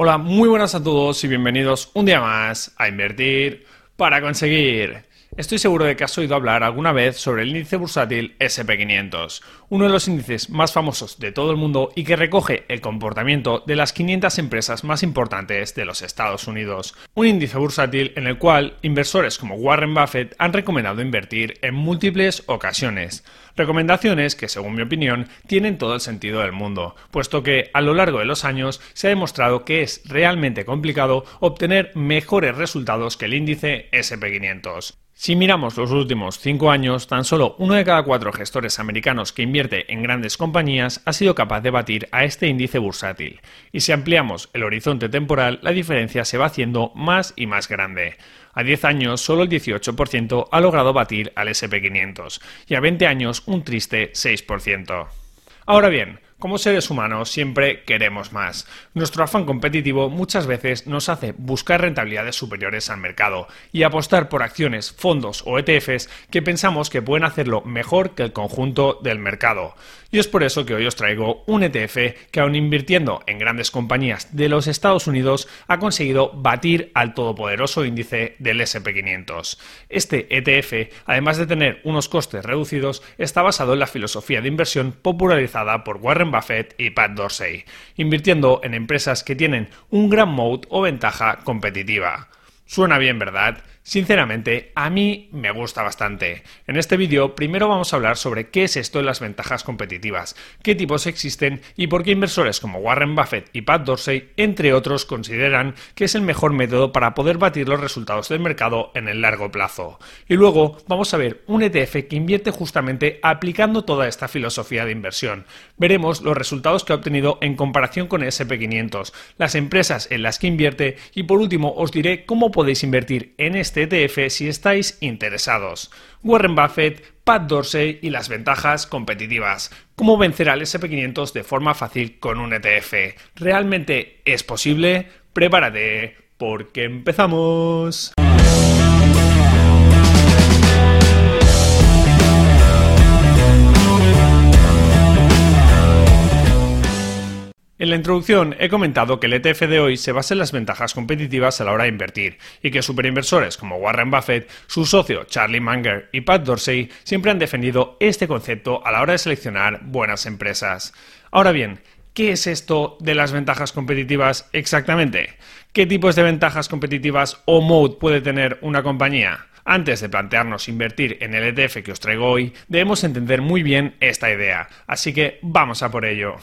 Hola, muy buenas a todos y bienvenidos un día más a Invertir para conseguir. Estoy seguro de que has oído hablar alguna vez sobre el índice bursátil SP500, uno de los índices más famosos de todo el mundo y que recoge el comportamiento de las 500 empresas más importantes de los Estados Unidos. Un índice bursátil en el cual inversores como Warren Buffett han recomendado invertir en múltiples ocasiones. Recomendaciones que, según mi opinión, tienen todo el sentido del mundo, puesto que a lo largo de los años se ha demostrado que es realmente complicado obtener mejores resultados que el índice SP500. Si miramos los últimos cinco años, tan solo uno de cada cuatro gestores americanos que invierte en grandes compañías ha sido capaz de batir a este índice bursátil. Y si ampliamos el horizonte temporal, la diferencia se va haciendo más y más grande. A 10 años, solo el 18% ha logrado batir al SP500 y a 20 años un triste 6%. Ahora bien, como seres humanos siempre queremos más. Nuestro afán competitivo muchas veces nos hace buscar rentabilidades superiores al mercado y apostar por acciones, fondos o ETFs que pensamos que pueden hacerlo mejor que el conjunto del mercado. Y es por eso que hoy os traigo un ETF que aun invirtiendo en grandes compañías de los Estados Unidos ha conseguido batir al todopoderoso índice del SP500. Este ETF, además de tener unos costes reducidos, está basado en la filosofía de inversión popularizada por Warren Buffett y Pat Dorsey, invirtiendo en empresas que tienen un gran moat o ventaja competitiva. Suena bien, ¿verdad? Sinceramente, a mí me gusta bastante. En este vídeo primero vamos a hablar sobre qué es esto de las ventajas competitivas, qué tipos existen y por qué inversores como Warren Buffett y Pat Dorsey, entre otros, consideran que es el mejor método para poder batir los resultados del mercado en el largo plazo. Y luego vamos a ver un ETF que invierte justamente aplicando toda esta filosofía de inversión. Veremos los resultados que ha obtenido en comparación con el SP500, las empresas en las que invierte y por último os diré cómo podéis invertir en este ETF si estáis interesados. Warren Buffett, Pat Dorsey y las ventajas competitivas. ¿Cómo vencer al SP500 de forma fácil con un ETF? ¿Realmente es posible? Prepárate, porque empezamos. En la introducción he comentado que el ETF de hoy se basa en las ventajas competitivas a la hora de invertir y que superinversores como Warren Buffett, su socio Charlie Munger y Pat Dorsey siempre han defendido este concepto a la hora de seleccionar buenas empresas. Ahora bien, ¿qué es esto de las ventajas competitivas exactamente? ¿Qué tipos de ventajas competitivas o mode puede tener una compañía? Antes de plantearnos invertir en el ETF que os traigo hoy, debemos entender muy bien esta idea, así que vamos a por ello.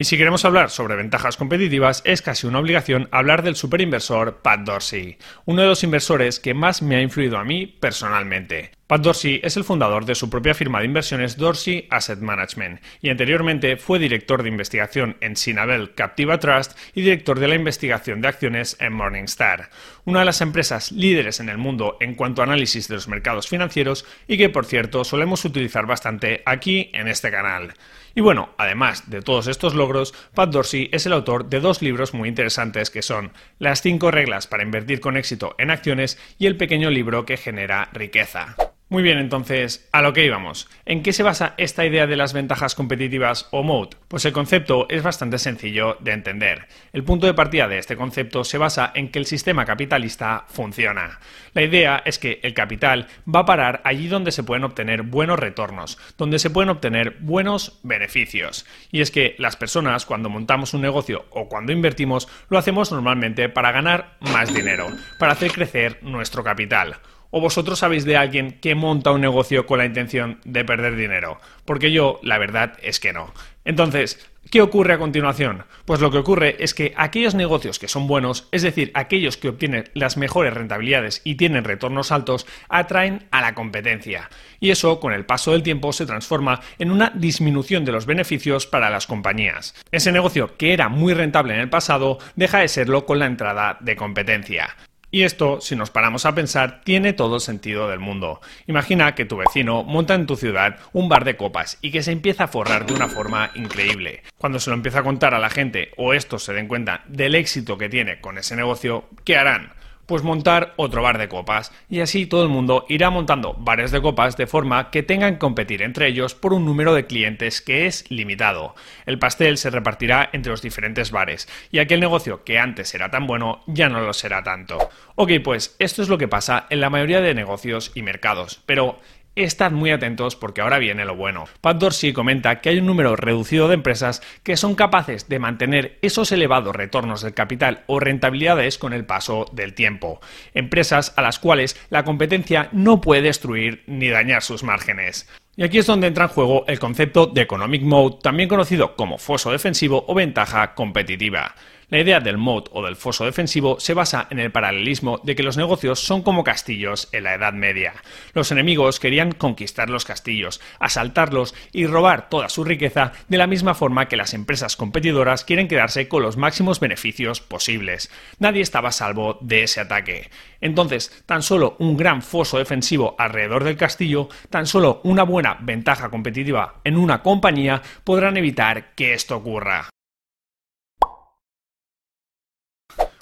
Y si queremos hablar sobre ventajas competitivas, es casi una obligación hablar del superinversor Pat Dorsey, uno de los inversores que más me ha influido a mí personalmente. Pat Dorsey es el fundador de su propia firma de inversiones Dorsey Asset Management y anteriormente fue director de investigación en Sinabel Captiva Trust y director de la investigación de acciones en Morningstar, una de las empresas líderes en el mundo en cuanto a análisis de los mercados financieros y que por cierto solemos utilizar bastante aquí en este canal. Y bueno, además de todos estos logros, Pat Dorsey es el autor de dos libros muy interesantes que son Las cinco reglas para invertir con éxito en acciones y el pequeño libro que genera riqueza. Muy bien, entonces, a lo que íbamos. ¿En qué se basa esta idea de las ventajas competitivas o mode? Pues el concepto es bastante sencillo de entender. El punto de partida de este concepto se basa en que el sistema capitalista funciona. La idea es que el capital va a parar allí donde se pueden obtener buenos retornos, donde se pueden obtener buenos beneficios. Y es que las personas cuando montamos un negocio o cuando invertimos lo hacemos normalmente para ganar más dinero, para hacer crecer nuestro capital. ¿O vosotros sabéis de alguien que monta un negocio con la intención de perder dinero? Porque yo, la verdad es que no. Entonces, ¿qué ocurre a continuación? Pues lo que ocurre es que aquellos negocios que son buenos, es decir, aquellos que obtienen las mejores rentabilidades y tienen retornos altos, atraen a la competencia. Y eso, con el paso del tiempo, se transforma en una disminución de los beneficios para las compañías. Ese negocio que era muy rentable en el pasado deja de serlo con la entrada de competencia. Y esto, si nos paramos a pensar, tiene todo el sentido del mundo. Imagina que tu vecino monta en tu ciudad un bar de copas y que se empieza a forrar de una forma increíble. Cuando se lo empieza a contar a la gente o estos se den cuenta del éxito que tiene con ese negocio, ¿qué harán? Pues montar otro bar de copas, y así todo el mundo irá montando bares de copas de forma que tengan que competir entre ellos por un número de clientes que es limitado. El pastel se repartirá entre los diferentes bares, y aquel negocio que antes era tan bueno ya no lo será tanto. Ok, pues esto es lo que pasa en la mayoría de negocios y mercados, pero Estad muy atentos porque ahora viene lo bueno. Pat Dorsey comenta que hay un número reducido de empresas que son capaces de mantener esos elevados retornos del capital o rentabilidades con el paso del tiempo. Empresas a las cuales la competencia no puede destruir ni dañar sus márgenes. Y aquí es donde entra en juego el concepto de Economic Mode, también conocido como foso defensivo o ventaja competitiva. La idea del moat o del foso defensivo se basa en el paralelismo de que los negocios son como castillos en la Edad Media. Los enemigos querían conquistar los castillos, asaltarlos y robar toda su riqueza de la misma forma que las empresas competidoras quieren quedarse con los máximos beneficios posibles. Nadie estaba a salvo de ese ataque. Entonces, tan solo un gran foso defensivo alrededor del castillo, tan solo una buena ventaja competitiva en una compañía podrán evitar que esto ocurra.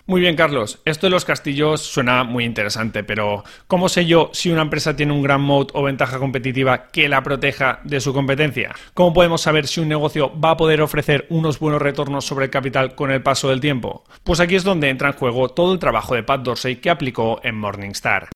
Muy bien, Carlos. Esto de los castillos suena muy interesante, pero ¿cómo sé yo si una empresa tiene un gran moat o ventaja competitiva que la proteja de su competencia? ¿Cómo podemos saber si un negocio va a poder ofrecer unos buenos retornos sobre el capital con el paso del tiempo? Pues aquí es donde entra en juego todo el trabajo de Pat Dorsey que aplicó en Morningstar.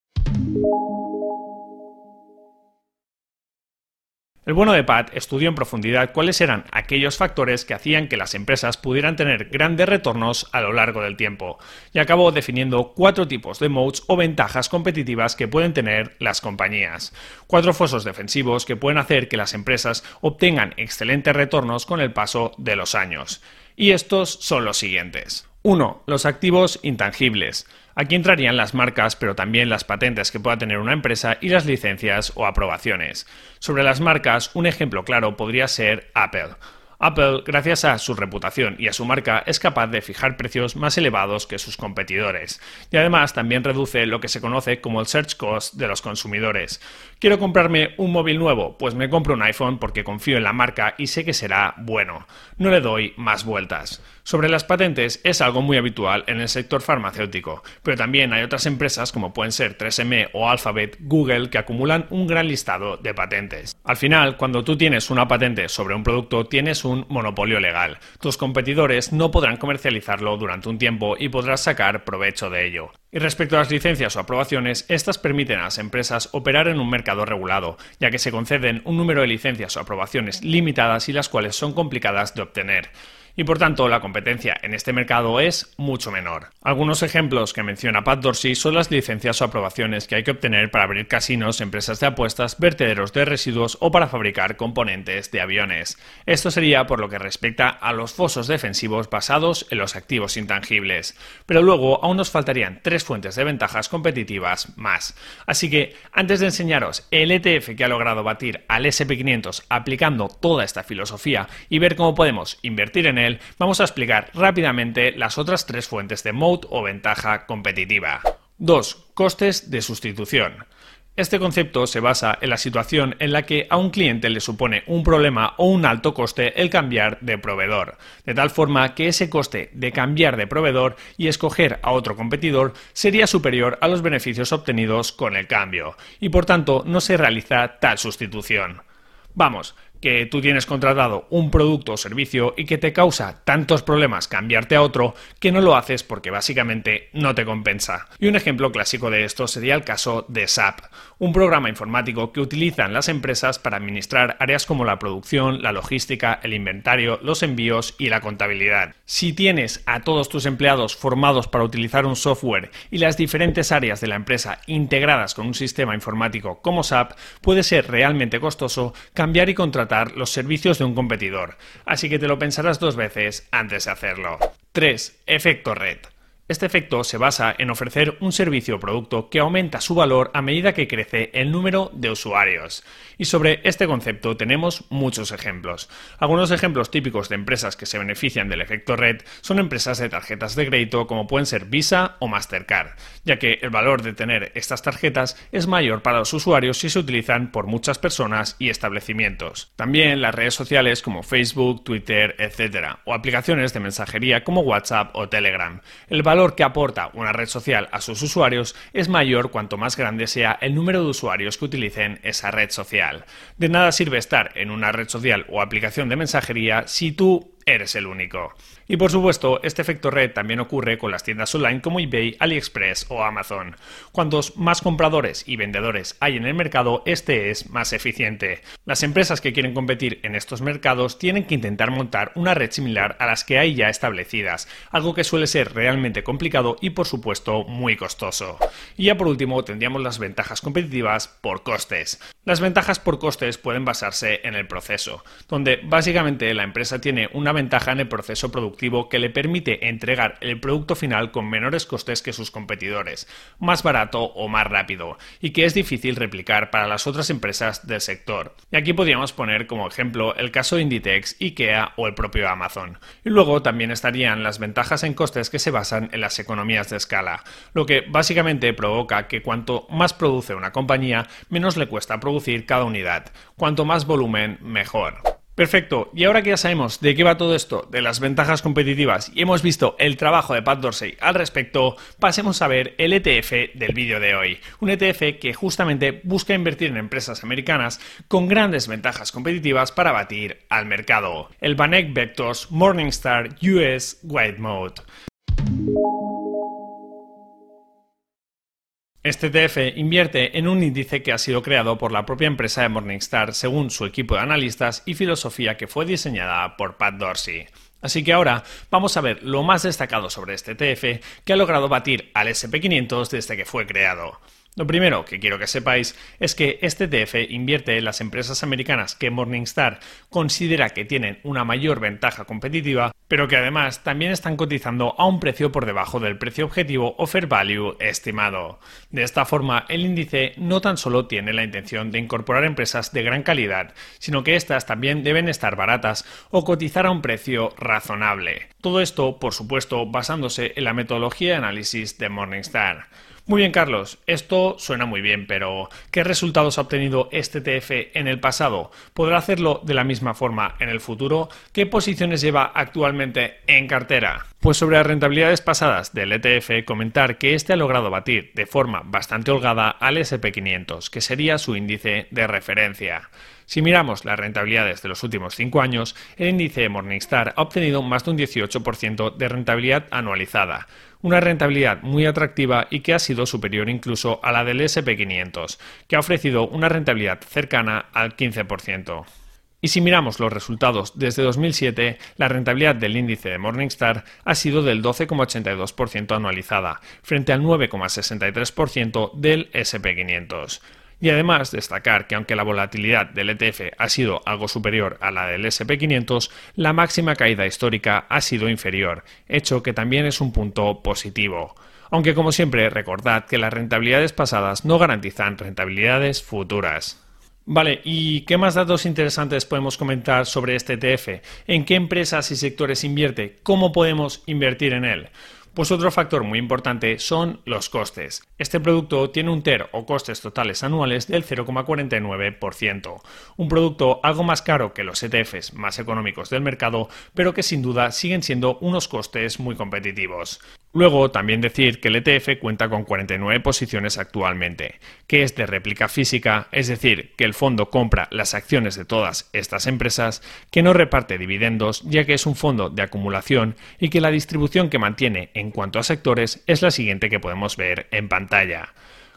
El bueno de Pat estudió en profundidad cuáles eran aquellos factores que hacían que las empresas pudieran tener grandes retornos a lo largo del tiempo, y acabó definiendo cuatro tipos de modes o ventajas competitivas que pueden tener las compañías. Cuatro fosos defensivos que pueden hacer que las empresas obtengan excelentes retornos con el paso de los años. Y estos son los siguientes. 1. Los activos intangibles. Aquí entrarían las marcas, pero también las patentes que pueda tener una empresa y las licencias o aprobaciones. Sobre las marcas, un ejemplo claro podría ser Apple. Apple, gracias a su reputación y a su marca, es capaz de fijar precios más elevados que sus competidores. Y además también reduce lo que se conoce como el search cost de los consumidores. ¿Quiero comprarme un móvil nuevo? Pues me compro un iPhone porque confío en la marca y sé que será bueno. No le doy más vueltas. Sobre las patentes es algo muy habitual en el sector farmacéutico, pero también hay otras empresas como pueden ser 3M o Alphabet, Google, que acumulan un gran listado de patentes. Al final, cuando tú tienes una patente sobre un producto, tienes un monopolio legal. Tus competidores no podrán comercializarlo durante un tiempo y podrás sacar provecho de ello. Y respecto a las licencias o aprobaciones, estas permiten a las empresas operar en un mercado regulado, ya que se conceden un número de licencias o aprobaciones limitadas y las cuales son complicadas de obtener y por tanto la competencia en este mercado es mucho menor. Algunos ejemplos que menciona Pat Dorsey son las licencias o aprobaciones que hay que obtener para abrir casinos, empresas de apuestas, vertederos de residuos o para fabricar componentes de aviones. Esto sería por lo que respecta a los fosos defensivos basados en los activos intangibles. Pero luego aún nos faltarían tres fuentes de ventajas competitivas más. Así que antes de enseñaros el ETF que ha logrado batir al SP500 aplicando toda esta filosofía y ver cómo podemos invertir en él, vamos a explicar rápidamente las otras tres fuentes de moat o ventaja competitiva. 2. Costes de sustitución. Este concepto se basa en la situación en la que a un cliente le supone un problema o un alto coste el cambiar de proveedor, de tal forma que ese coste de cambiar de proveedor y escoger a otro competidor sería superior a los beneficios obtenidos con el cambio, y por tanto no se realiza tal sustitución. Vamos, que tú tienes contratado un producto o servicio y que te causa tantos problemas cambiarte a otro que no lo haces porque básicamente no te compensa. Y un ejemplo clásico de esto sería el caso de SAP, un programa informático que utilizan las empresas para administrar áreas como la producción, la logística, el inventario, los envíos y la contabilidad. Si tienes a todos tus empleados formados para utilizar un software y las diferentes áreas de la empresa integradas con un sistema informático como SAP, puede ser realmente costoso cambiar y contratar los servicios de un competidor, así que te lo pensarás dos veces antes de hacerlo. 3. Efecto red. Este efecto se basa en ofrecer un servicio o producto que aumenta su valor a medida que crece el número de usuarios. Y sobre este concepto tenemos muchos ejemplos. Algunos ejemplos típicos de empresas que se benefician del efecto red son empresas de tarjetas de crédito como pueden ser Visa o Mastercard, ya que el valor de tener estas tarjetas es mayor para los usuarios si se utilizan por muchas personas y establecimientos. También las redes sociales como Facebook, Twitter, etc. o aplicaciones de mensajería como WhatsApp o Telegram. El valor que aporta una red social a sus usuarios es mayor cuanto más grande sea el número de usuarios que utilicen esa red social. De nada sirve estar en una red social o aplicación de mensajería si tú eres el único. Y por supuesto, este efecto red también ocurre con las tiendas online como eBay, AliExpress o Amazon. Cuantos más compradores y vendedores hay en el mercado, este es más eficiente. Las empresas que quieren competir en estos mercados tienen que intentar montar una red similar a las que hay ya establecidas, algo que suele ser realmente complicado y por supuesto muy costoso. Y ya por último tendríamos las ventajas competitivas por costes. Las ventajas por costes pueden basarse en el proceso, donde básicamente la empresa tiene una ventaja en el proceso productivo que le permite entregar el producto final con menores costes que sus competidores, más barato o más rápido, y que es difícil replicar para las otras empresas del sector. Y aquí podríamos poner como ejemplo el caso de Inditex, IKEA o el propio Amazon. Y luego también estarían las ventajas en costes que se basan en las economías de escala, lo que básicamente provoca que cuanto más produce una compañía, menos le cuesta producir cada unidad. Cuanto más volumen, mejor. Perfecto, y ahora que ya sabemos de qué va todo esto, de las ventajas competitivas, y hemos visto el trabajo de Pat Dorsey al respecto, pasemos a ver el ETF del vídeo de hoy. Un ETF que justamente busca invertir en empresas americanas con grandes ventajas competitivas para batir al mercado. El Banek Vectors Morningstar US White Mode. Este ETF invierte en un índice que ha sido creado por la propia empresa de Morningstar según su equipo de analistas y filosofía que fue diseñada por Pat Dorsey. Así que ahora vamos a ver lo más destacado sobre este ETF que ha logrado batir al SP500 desde que fue creado. Lo primero que quiero que sepáis es que este ETF invierte en las empresas americanas que Morningstar considera que tienen una mayor ventaja competitiva, pero que además también están cotizando a un precio por debajo del precio objetivo o fair value estimado. De esta forma, el índice no tan solo tiene la intención de incorporar empresas de gran calidad, sino que éstas también deben estar baratas o cotizar a un precio razonable. Todo esto, por supuesto, basándose en la metodología de análisis de Morningstar. Muy bien, Carlos, esto suena muy bien, pero ¿qué resultados ha obtenido este TF en el pasado? ¿Podrá hacerlo de la misma forma en el futuro? ¿Qué posiciones lleva actualmente en cartera? Pues sobre las rentabilidades pasadas del ETF, comentar que este ha logrado batir de forma bastante holgada al SP500, que sería su índice de referencia. Si miramos las rentabilidades de los últimos 5 años, el índice Morningstar ha obtenido más de un 18% de rentabilidad anualizada, una rentabilidad muy atractiva y que ha sido superior incluso a la del SP500, que ha ofrecido una rentabilidad cercana al 15%. Y si miramos los resultados desde 2007, la rentabilidad del índice de Morningstar ha sido del 12,82% anualizada, frente al 9,63% del SP500. Y además destacar que aunque la volatilidad del ETF ha sido algo superior a la del SP500, la máxima caída histórica ha sido inferior, hecho que también es un punto positivo. Aunque como siempre recordad que las rentabilidades pasadas no garantizan rentabilidades futuras. Vale, ¿y qué más datos interesantes podemos comentar sobre este ETF? ¿En qué empresas y sectores invierte? ¿Cómo podemos invertir en él? Pues otro factor muy importante son los costes. Este producto tiene un TER o costes totales anuales del 0,49%, un producto algo más caro que los ETFs más económicos del mercado, pero que sin duda siguen siendo unos costes muy competitivos. Luego, también decir que el ETF cuenta con 49 posiciones actualmente, que es de réplica física, es decir, que el fondo compra las acciones de todas estas empresas, que no reparte dividendos, ya que es un fondo de acumulación y que la distribución que mantiene en cuanto a sectores es la siguiente que podemos ver en pantalla.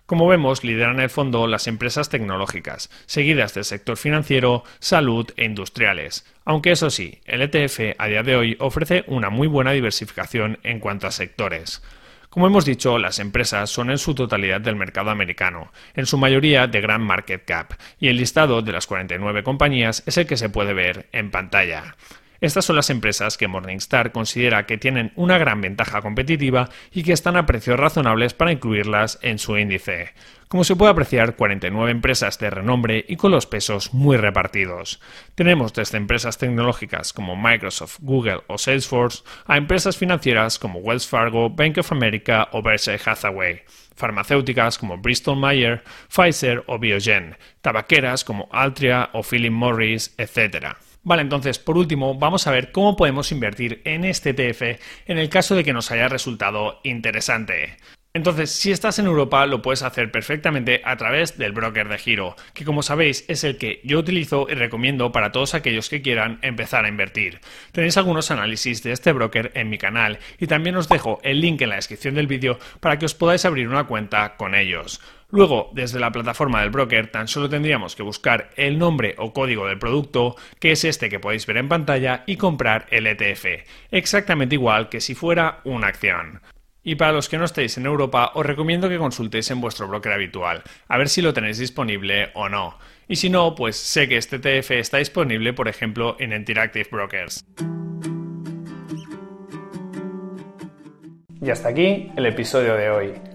Como vemos, lideran el fondo las empresas tecnológicas, seguidas del sector financiero, salud e industriales. Aunque eso sí, el ETF a día de hoy ofrece una muy buena diversificación en cuanto a sectores. Como hemos dicho, las empresas son en su totalidad del mercado americano, en su mayoría de gran market cap, y el listado de las 49 compañías es el que se puede ver en pantalla. Estas son las empresas que Morningstar considera que tienen una gran ventaja competitiva y que están a precios razonables para incluirlas en su índice. Como se puede apreciar, 49 empresas de renombre y con los pesos muy repartidos. Tenemos desde empresas tecnológicas como Microsoft, Google o Salesforce a empresas financieras como Wells Fargo, Bank of America o Berkshire Hathaway farmacéuticas como Bristol Myers, Pfizer o Biogen, tabaqueras como Altria o Philip Morris, etc. Vale, entonces, por último, vamos a ver cómo podemos invertir en este ETF en el caso de que nos haya resultado interesante. Entonces, si estás en Europa, lo puedes hacer perfectamente a través del broker de giro, que como sabéis es el que yo utilizo y recomiendo para todos aquellos que quieran empezar a invertir. Tenéis algunos análisis de este broker en mi canal y también os dejo el link en la descripción del vídeo para que os podáis abrir una cuenta con ellos. Luego, desde la plataforma del broker, tan solo tendríamos que buscar el nombre o código del producto, que es este que podéis ver en pantalla, y comprar el ETF, exactamente igual que si fuera una acción. Y para los que no estéis en Europa, os recomiendo que consultéis en vuestro broker habitual, a ver si lo tenéis disponible o no. Y si no, pues sé que este ETF está disponible, por ejemplo, en Interactive Brokers. Y hasta aquí el episodio de hoy.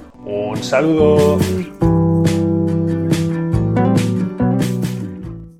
Un saludo.